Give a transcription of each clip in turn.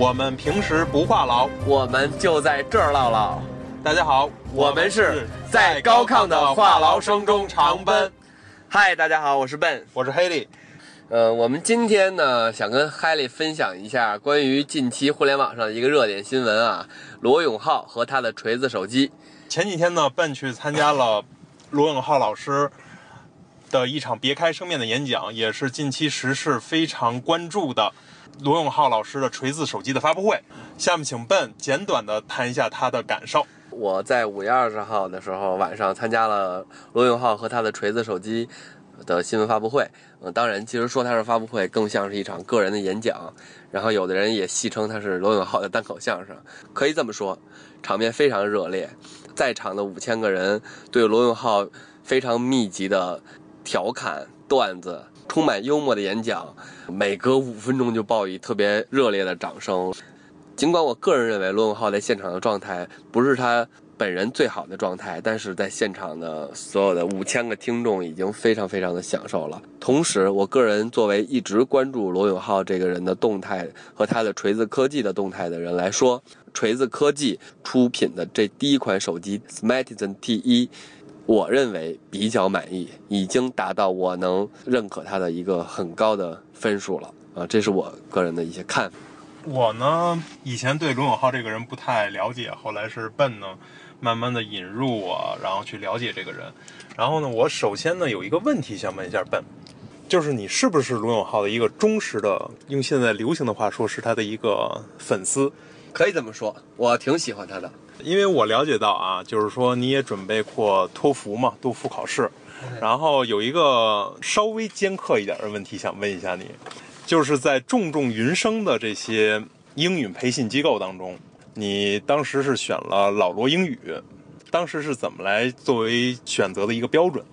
我们平时不话痨，我们就在这儿唠唠。大家好，我们是在高亢的话痨声中长奔。嗨，大家好，我是 Ben，我是 Haley。呃，我们今天呢，想跟 Haley 分享一下关于近期互联网上的一个热点新闻啊，罗永浩和他的锤子手机。前几天呢，Ben 去参加了罗永浩老师的一场别开生面的演讲，也是近期时事非常关注的罗永浩老师的锤子手机的发布会。下面请笨简短的谈一下他的感受。我在五月二十号的时候晚上参加了罗永浩和他的锤子手机的新闻发布会。嗯，当然，其实说它是发布会，更像是一场个人的演讲。然后有的人也戏称它是罗永浩的单口相声，可以这么说，场面非常热烈。在场的五千个人对罗永浩非常密集的调侃段子、充满幽默的演讲，每隔五分钟就报以特别热烈的掌声。尽管我个人认为罗永浩在现场的状态不是他本人最好的状态，但是在现场的所有的五千个听众已经非常非常的享受了。同时，我个人作为一直关注罗永浩这个人的动态和他的锤子科技的动态的人来说，锤子科技出品的这第一款手机 Smartisan T1，我认为比较满意，已经达到我能认可他的一个很高的分数了啊，这是我个人的一些看法。我呢，以前对罗永浩这个人不太了解，后来是 Ben 呢，慢慢的引入我，然后去了解这个人。然后呢，我首先呢有一个问题想问一下 Ben，就是你是不是罗永浩的一个忠实的，用现在流行的话说，是他的一个粉丝？可以这么说，我挺喜欢他的。因为我了解到啊，就是说你也准备过托福嘛，托福考试，然后有一个稍微尖刻一点的问题想问一下你。就是在重重云升的这些英语培训机构当中，你当时是选了老罗英语，当时是怎么来作为选择的一个标准？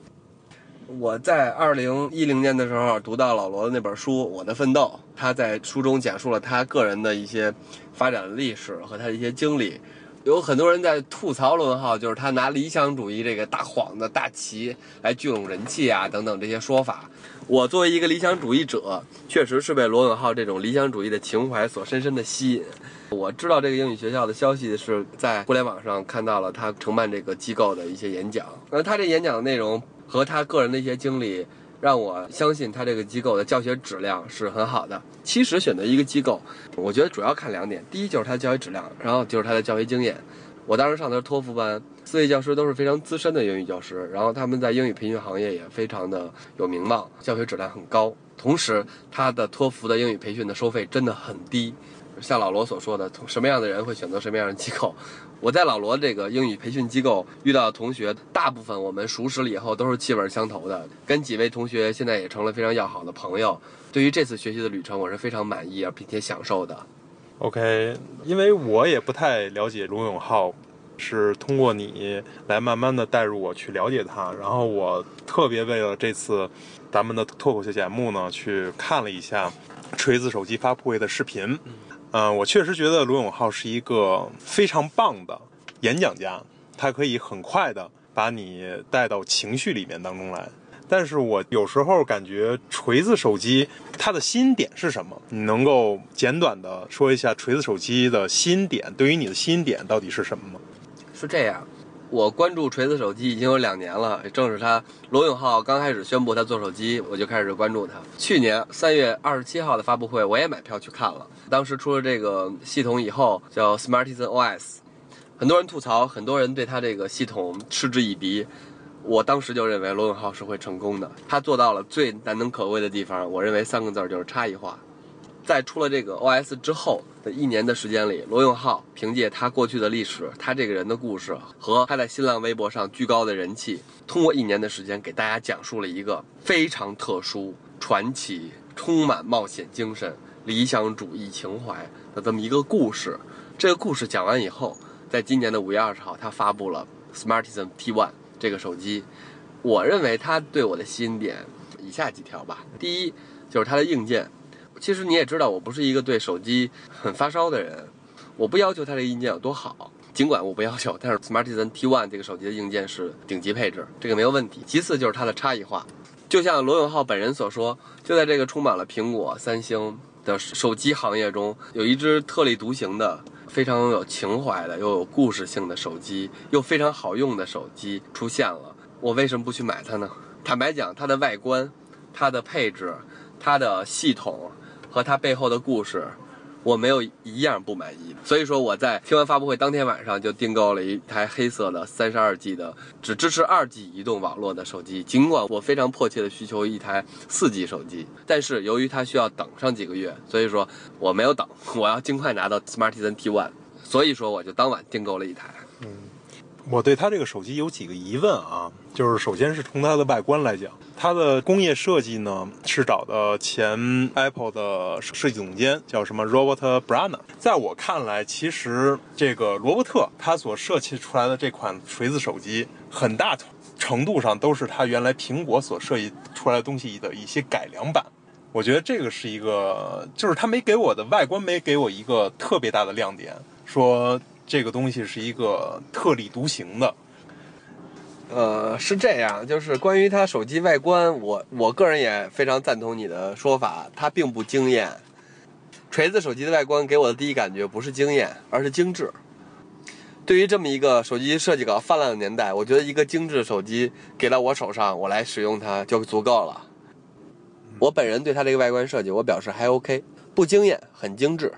我在二零一零年的时候读到老罗的那本书《我的奋斗》，他在书中讲述了他个人的一些发展的历史和他的一些经历。有很多人在吐槽罗永浩，就是他拿理想主义这个大幌子、大旗来聚拢人气啊，等等这些说法。我作为一个理想主义者，确实是被罗永浩这种理想主义的情怀所深深的吸引。我知道这个英语学校的消息是在互联网上看到了他承办这个机构的一些演讲，而他这演讲的内容和他个人的一些经历，让我相信他这个机构的教学质量是很好的。其实选择一个机构，我觉得主要看两点，第一就是他的教学质量，然后就是他的教学经验。我当时上的是托福班，四位教师都是非常资深的英语教师，然后他们在英语培训行业也非常的有名望，教学质量很高。同时，他的托福的英语培训的收费真的很低。像老罗所说的，什么样的人会选择什么样的机构？我在老罗这个英语培训机构遇到的同学，大部分我们熟识了以后都是气味相投的，跟几位同学现在也成了非常要好的朋友。对于这次学习的旅程，我是非常满意并且享受的。OK，因为我也不太了解罗永浩，是通过你来慢慢的带入我去了解他。然后我特别为了这次咱们的脱口秀节目呢，去看了一下锤子手机发布会的视频。嗯，嗯我确实觉得罗永浩是一个非常棒的演讲家，他可以很快的把你带到情绪里面当中来。但是我有时候感觉锤子手机它的吸引点是什么？你能够简短的说一下锤子手机的吸引点？对于你的吸引点到底是什么吗？是这样，我关注锤子手机已经有两年了，也正是他罗永浩刚开始宣布他做手机，我就开始关注他。去年三月二十七号的发布会，我也买票去看了。当时出了这个系统以后，叫 Smartisan OS，很多人吐槽，很多人对他这个系统嗤之以鼻。我当时就认为罗永浩是会成功的，他做到了最难能可贵的地方。我认为三个字就是差异化。在出了这个 OS 之后的一年的时间里，罗永浩凭借他过去的历史、他这个人的故事和他在新浪微博上居高的人气，通过一年的时间给大家讲述了一个非常特殊、传奇、充满冒险精神、理想主义情怀的这么一个故事。这个故事讲完以后，在今年的五月二十号，他发布了 Smartisan T1。这个手机，我认为它对我的吸引点以下几条吧。第一，就是它的硬件。其实你也知道，我不是一个对手机很发烧的人，我不要求它的硬件有多好。尽管我不要求，但是 Smartisan T1 这个手机的硬件是顶级配置，这个没有问题。其次就是它的差异化，就像罗永浩本人所说，就在这个充满了苹果、三星、的手机行业中，有一只特立独行的、非常有情怀的、又有故事性的手机，又非常好用的手机出现了。我为什么不去买它呢？坦白讲，它的外观、它的配置、它的系统和它背后的故事。我没有一样不满意，所以说我在听完发布会当天晚上就订购了一台黑色的三十二 G 的，只支持二 G 移动网络的手机。尽管我非常迫切的需求一台四 G 手机，但是由于它需要等上几个月，所以说我没有等，我要尽快拿到 Smartisan T1，所以说我就当晚订购了一台。我对它这个手机有几个疑问啊，就是首先是从它的外观来讲，它的工业设计呢是找的前 Apple 的设计总监，叫什么 Robert Brana。在我看来，其实这个罗伯特他所设计出来的这款锤子手机，很大程度上都是他原来苹果所设计出来的东西的一些改良版。我觉得这个是一个，就是他没给我的外观没给我一个特别大的亮点，说。这个东西是一个特立独行的，呃，是这样，就是关于它手机外观，我我个人也非常赞同你的说法，它并不惊艳。锤子手机的外观给我的第一感觉不是惊艳，而是精致。对于这么一个手机设计稿泛滥的年代，我觉得一个精致的手机给到我手上，我来使用它就足够了。我本人对它这个外观设计，我表示还 OK，不惊艳，很精致。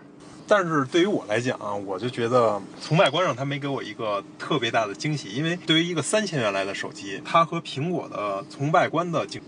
但是对于我来讲啊，我就觉得从外观上它没给我一个特别大的惊喜，因为对于一个三千元来的手机，它和苹果的从外观的竞，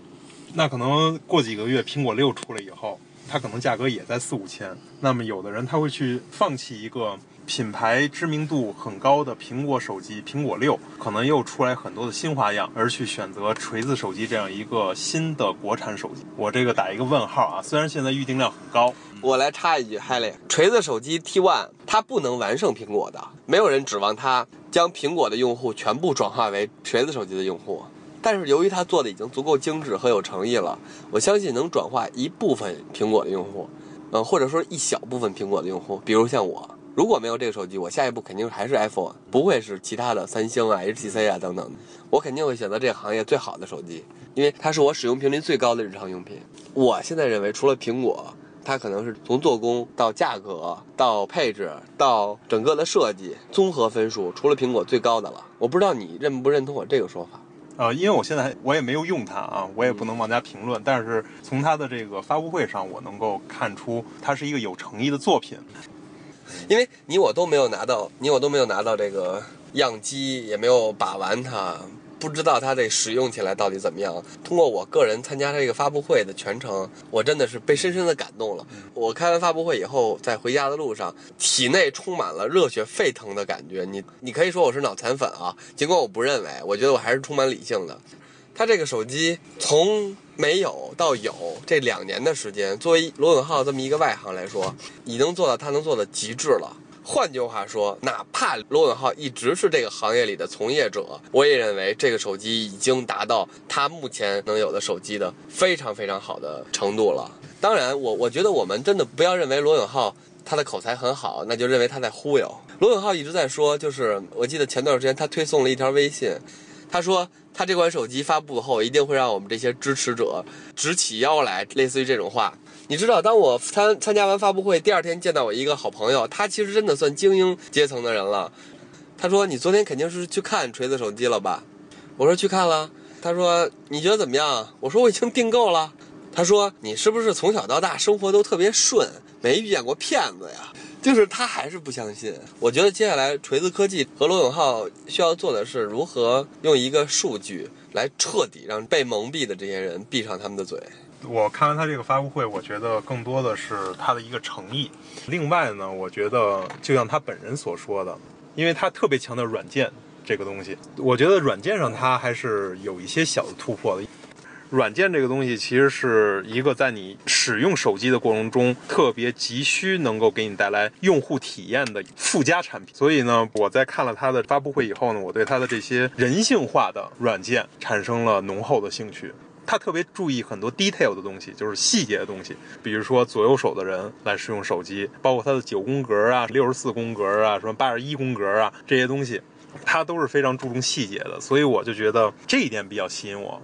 那可能过几个月苹果六出来以后，它可能价格也在四五千，那么有的人他会去放弃一个。品牌知名度很高的苹果手机，苹果六可能又出来很多的新花样，而去选择锤子手机这样一个新的国产手机，我这个打一个问号啊！虽然现在预订量很高，我来插一句，，Haley，，锤子手机 T1 它不能完胜苹果的，没有人指望它将苹果的用户全部转化为锤子手机的用户，但是由于它做的已经足够精致和有诚意了，我相信能转化一部分苹果的用户，嗯，或者说一小部分苹果的用户，比如像我。如果没有这个手机，我下一步肯定还是 iPhone，不会是其他的三星啊、HTC 啊等等。我肯定会选择这个行业最好的手机，因为它是我使用频率最高的日常用品。我现在认为，除了苹果，它可能是从做工到价格到配置到整个的设计综合分数，除了苹果最高的了。我不知道你认不认同我这个说法？呃，因为我现在我也没有用它啊，我也不能妄加评论。但是从它的这个发布会上，我能够看出它是一个有诚意的作品。因为你我都没有拿到，你我都没有拿到这个样机，也没有把玩它，不知道它这使用起来到底怎么样。通过我个人参加这个发布会的全程，我真的是被深深的感动了。我开完发布会以后，在回家的路上，体内充满了热血沸腾的感觉。你你可以说我是脑残粉啊，尽管我不认为，我觉得我还是充满理性的。他这个手机从没有到有这两年的时间，作为罗永浩这么一个外行来说，已经做到他能做的极致了。换句话说，哪怕罗永浩一直是这个行业里的从业者，我也认为这个手机已经达到他目前能有的手机的非常非常好的程度了。当然，我我觉得我们真的不要认为罗永浩他的口才很好，那就认为他在忽悠。罗永浩一直在说，就是我记得前段时间他推送了一条微信。他说，他这款手机发布后，一定会让我们这些支持者直起腰来，类似于这种话。你知道，当我参参加完发布会，第二天见到我一个好朋友，他其实真的算精英阶层的人了。他说：“你昨天肯定是去看锤子手机了吧？”我说：“去看了。”他说：“你觉得怎么样？”我说：“我已经订购了。”他说：“你是不是从小到大生活都特别顺，没遇见过骗子呀？”就是他还是不相信。我觉得接下来锤子科技和罗永浩需要做的是如何用一个数据来彻底让被蒙蔽的这些人闭上他们的嘴。我看完他这个发布会，我觉得更多的是他的一个诚意。另外呢，我觉得就像他本人所说的，因为他特别强调软件这个东西，我觉得软件上他还是有一些小的突破的。软件这个东西其实是一个在你使用手机的过程中特别急需能够给你带来用户体验的附加产品。所以呢，我在看了它的发布会以后呢，我对它的这些人性化的软件产生了浓厚的兴趣。它特别注意很多 detail 的东西，就是细节的东西，比如说左右手的人来使用手机，包括它的九宫格啊、六十四宫格啊、什么八十一宫格啊这些东西，它都是非常注重细节的。所以我就觉得这一点比较吸引我。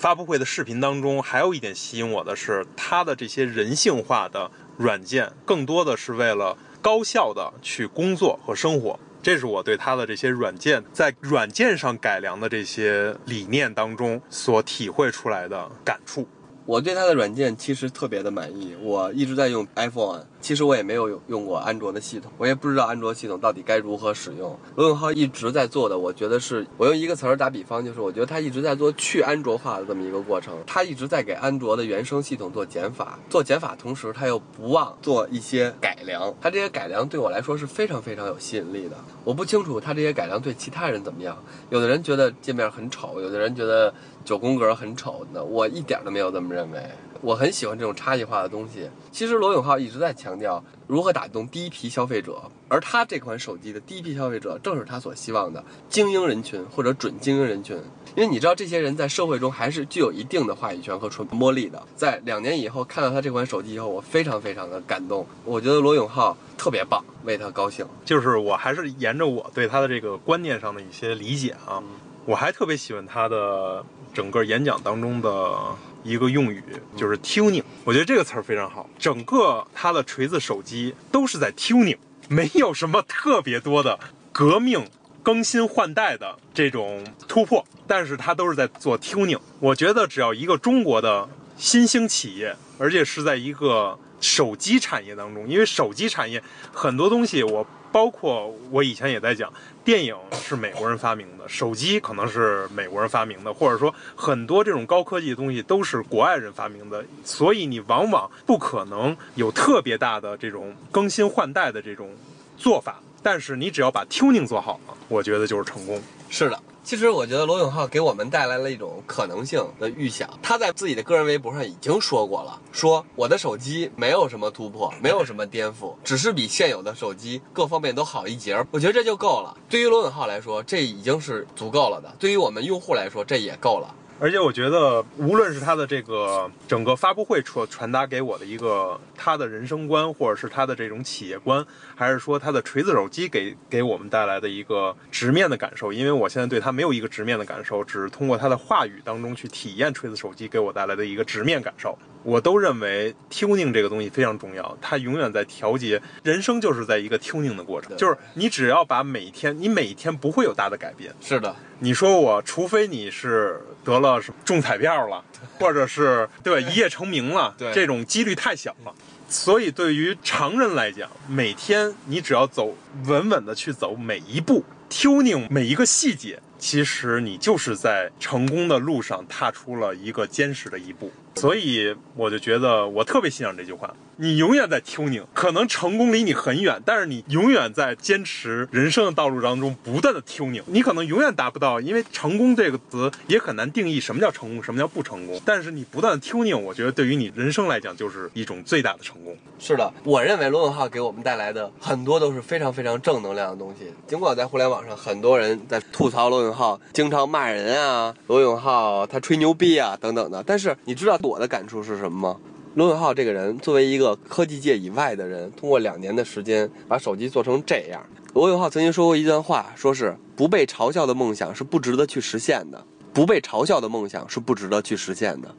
发布会的视频当中，还有一点吸引我的是，它的这些人性化的软件，更多的是为了高效的去工作和生活。这是我对它的这些软件在软件上改良的这些理念当中所体会出来的感触。我对它的软件其实特别的满意，我一直在用 iPhone，其实我也没有用过安卓的系统，我也不知道安卓系统到底该如何使用。罗永浩一直在做的，我觉得是我用一个词儿打比方，就是我觉得他一直在做去安卓化的这么一个过程，他一直在给安卓的原生系统做减法，做减法同时他又不忘做一些改良，他这些改良对我来说是非常非常有吸引力的。我不清楚他这些改良对其他人怎么样，有的人觉得界面很丑，有的人觉得。九宫格很丑的，我一点都没有这么认为。我很喜欢这种差异化的东西。其实罗永浩一直在强调如何打动第一批消费者，而他这款手机的第一批消费者正是他所希望的精英人群或者准精英人群。因为你知道，这些人在社会中还是具有一定的话语权和传播力的。在两年以后看到他这款手机以后，我非常非常的感动。我觉得罗永浩特别棒，为他高兴。就是我还是沿着我对他的这个观念上的一些理解啊，我还特别喜欢他的。整个演讲当中的一个用语就是 tuning，我觉得这个词儿非常好。整个他的锤子手机都是在 tuning，没有什么特别多的革命、更新换代的这种突破，但是它都是在做 tuning。我觉得只要一个中国的新兴企业，而且是在一个手机产业当中，因为手机产业很多东西我。包括我以前也在讲，电影是美国人发明的，手机可能是美国人发明的，或者说很多这种高科技的东西都是国外人发明的，所以你往往不可能有特别大的这种更新换代的这种做法。但是你只要把 tuning 做好了，我觉得就是成功。是的。其实我觉得罗永浩给我们带来了一种可能性的预想。他在自己的个人微博上已经说过了，说我的手机没有什么突破，没有什么颠覆，只是比现有的手机各方面都好一截。我觉得这就够了。对于罗永浩来说，这已经是足够了的；对于我们用户来说，这也够了。而且我觉得，无论是他的这个整个发布会传传达给我的一个他的人生观，或者是他的这种企业观，还是说他的锤子手机给给我们带来的一个直面的感受，因为我现在对他没有一个直面的感受，只是通过他的话语当中去体验锤子手机给我带来的一个直面感受。我都认为 tuning 这个东西非常重要，它永远在调节。人生就是在一个 tuning 的过程，就是你只要把每天，你每天不会有大的改变。是的，你说我，除非你是得了什么中彩票了，或者是对一夜成名了，对这种几率太小了。所以对于常人来讲，每天你只要走稳稳的去走每一步，tuning 每一个细节，其实你就是在成功的路上踏出了一个坚实的一步。所以我就觉得我特别欣赏这句话。你永远在 tuning，可能成功离你很远，但是你永远在坚持人生的道路当中不断的 tuning。你可能永远达不到，因为成功这个词也很难定义什么叫成功，什么叫不成功。但是你不断的 tuning，我觉得对于你人生来讲就是一种最大的成功。是的，我认为罗永浩给我们带来的很多都是非常非常正能量的东西。尽管在互联网上很多人在吐槽罗永浩，经常骂人啊，罗永浩他吹牛逼啊等等的，但是你知道我的感触是什么吗？罗永浩这个人，作为一个科技界以外的人，通过两年的时间把手机做成这样。罗永浩曾经说过一段话，说是不被嘲笑的梦想是不值得去实现的，不被嘲笑的梦想是不值得去实现的。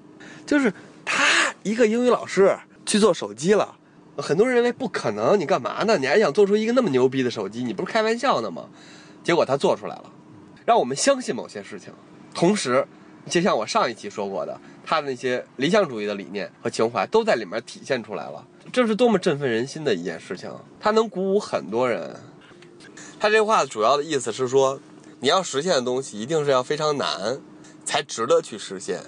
就是他一个英语老师去做手机了，很多人认为不可能，你干嘛呢？你还想做出一个那么牛逼的手机？你不是开玩笑呢吗？结果他做出来了，让我们相信某些事情，同时。就像我上一期说过的，他的那些理想主义的理念和情怀都在里面体现出来了，这是多么振奋人心的一件事情！他能鼓舞很多人。他这话主要的意思是说，你要实现的东西一定是要非常难，才值得去实现。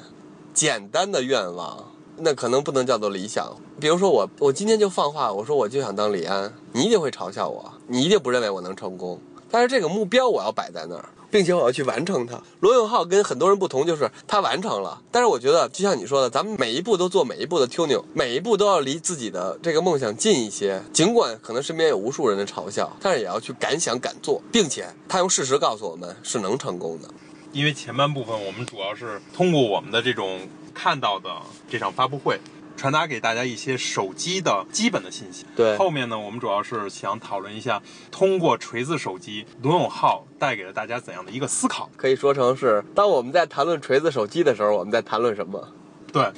简单的愿望，那可能不能叫做理想。比如说我，我今天就放话，我说我就想当李安，你一定会嘲笑我，你一定不认为我能成功。但是这个目标我要摆在那儿。并且我要去完成它。罗永浩跟很多人不同，就是他完成了。但是我觉得，就像你说的，咱们每一步都做每一步的 tuning，每一步都要离自己的这个梦想近一些。尽管可能身边有无数人的嘲笑，但是也要去敢想敢做，并且他用事实告诉我们是能成功的。因为前半部分我们主要是通过我们的这种看到的这场发布会。传达给大家一些手机的基本的信息。对，后面呢，我们主要是想讨论一下，通过锤子手机，罗永浩带给了大家怎样的一个思考？可以说成是，当我们在谈论锤子手机的时候，我们在谈论什么？对，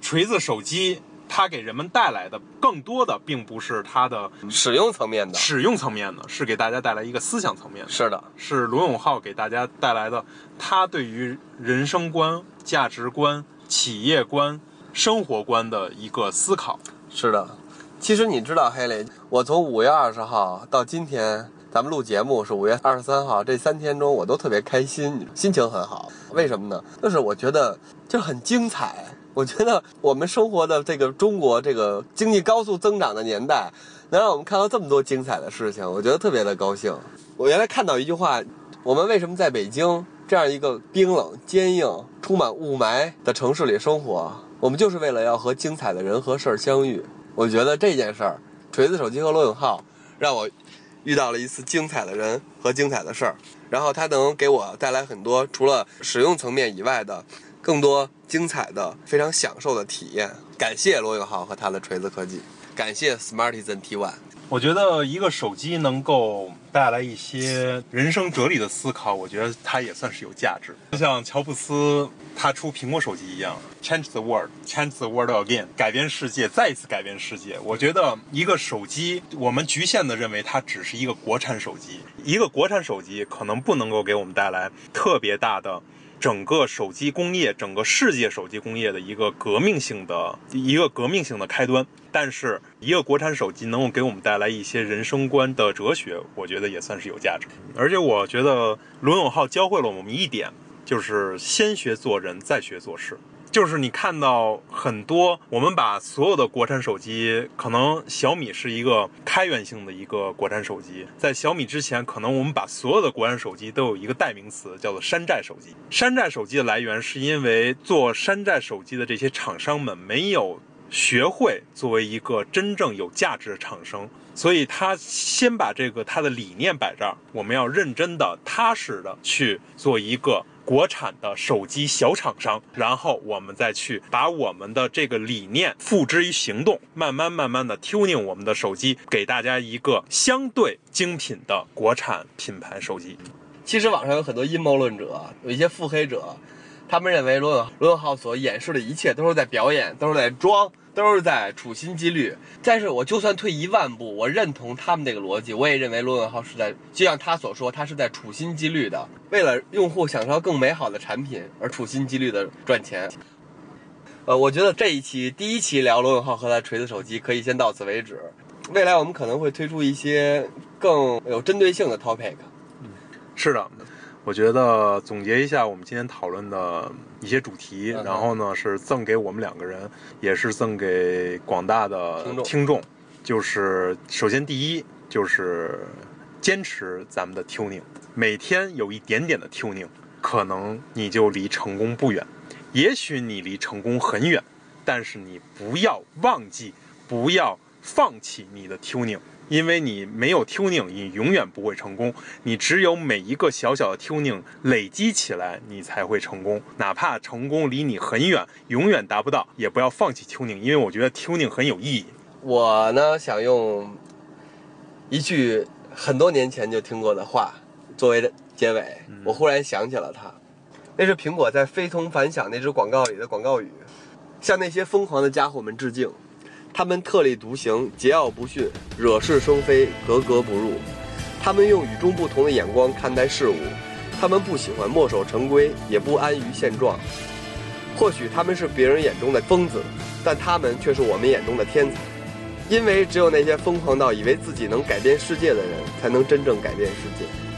锤子手机它给人们带来的更多的并不是它的使用层面的，使用层面的，是给大家带来一个思想层面的。是的，是罗永浩给大家带来的，他对于人生观、价值观、企业观、生活观的一个思考。是的。其实你知道，黑雷，我从五月二十号到今天，咱们录节目是五月二十三号，这三天中我都特别开心，心情很好。为什么呢？就是我觉得就很精彩。我觉得我们生活的这个中国这个经济高速增长的年代，能让我们看到这么多精彩的事情，我觉得特别的高兴。我原来看到一句话，我们为什么在北京这样一个冰冷、坚硬、充满雾霾的城市里生活？我们就是为了要和精彩的人和事儿相遇。我觉得这件事儿，锤子手机和罗永浩让我遇到了一次精彩的人和精彩的事儿，然后它能给我带来很多除了使用层面以外的更多精彩的、非常享受的体验。感谢罗永浩和他的锤子科技，感谢 Smartisan T1。我觉得一个手机能够带来一些人生哲理的思考，我觉得它也算是有价值。就像乔布斯他出苹果手机一样，change the world，change the world again，改变世界，再一次改变世界。我觉得一个手机，我们局限的认为它只是一个国产手机，一个国产手机可能不能够给我们带来特别大的。整个手机工业，整个世界手机工业的一个革命性的一个革命性的开端，但是一个国产手机能够给我们带来一些人生观的哲学，我觉得也算是有价值。而且我觉得罗永浩教会了我们一点，就是先学做人，再学做事。就是你看到很多，我们把所有的国产手机，可能小米是一个开源性的一个国产手机，在小米之前，可能我们把所有的国产手机都有一个代名词，叫做山寨手机。山寨手机的来源是因为做山寨手机的这些厂商们没有学会作为一个真正有价值的厂商，所以他先把这个他的理念摆这儿，我们要认真的、踏实的去做一个。国产的手机小厂商，然后我们再去把我们的这个理念付之于行动，慢慢慢慢的 tuning 我们的手机，给大家一个相对精品的国产品牌手机。其实网上有很多阴谋论者，有一些腹黑者，他们认为罗永罗永浩所演示的一切都是在表演，都是在装。都是在处心积虑，但是我就算退一万步，我认同他们这个逻辑，我也认为罗永浩是在，就像他所说，他是在处心积虑的，为了用户享受更美好的产品而处心积虑的赚钱。呃，我觉得这一期第一期聊罗永浩和他锤子手机可以先到此为止，未来我们可能会推出一些更有针对性的 topic。嗯，是的。我觉得总结一下我们今天讨论的一些主题，然后呢是赠给我们两个人，也是赠给广大的听众。就是首先第一就是坚持咱们的 tuning，每天有一点点的 tuning，可能你就离成功不远。也许你离成功很远，但是你不要忘记，不要放弃你的 tuning。因为你没有 tuning，你永远不会成功。你只有每一个小小的 tuning 累积起来，你才会成功。哪怕成功离你很远，永远达不到，也不要放弃 tuning。因为我觉得 tuning 很有意义。我呢，想用一句很多年前就听过的话作为结尾。我忽然想起了它，那是苹果在非同凡响那支广告里的广告语：向那些疯狂的家伙们致敬。他们特立独行，桀骜不驯，惹是生非，格格不入。他们用与众不同的眼光看待事物，他们不喜欢墨守成规，也不安于现状。或许他们是别人眼中的疯子，但他们却是我们眼中的天才。因为只有那些疯狂到以为自己能改变世界的人，才能真正改变世界。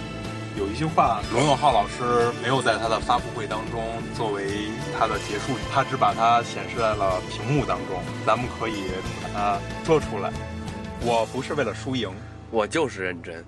一句话，罗永浩老师没有在他的发布会当中作为他的结束语，他只把它显示在了屏幕当中。咱们可以把它说出来。我不是为了输赢，我就是认真。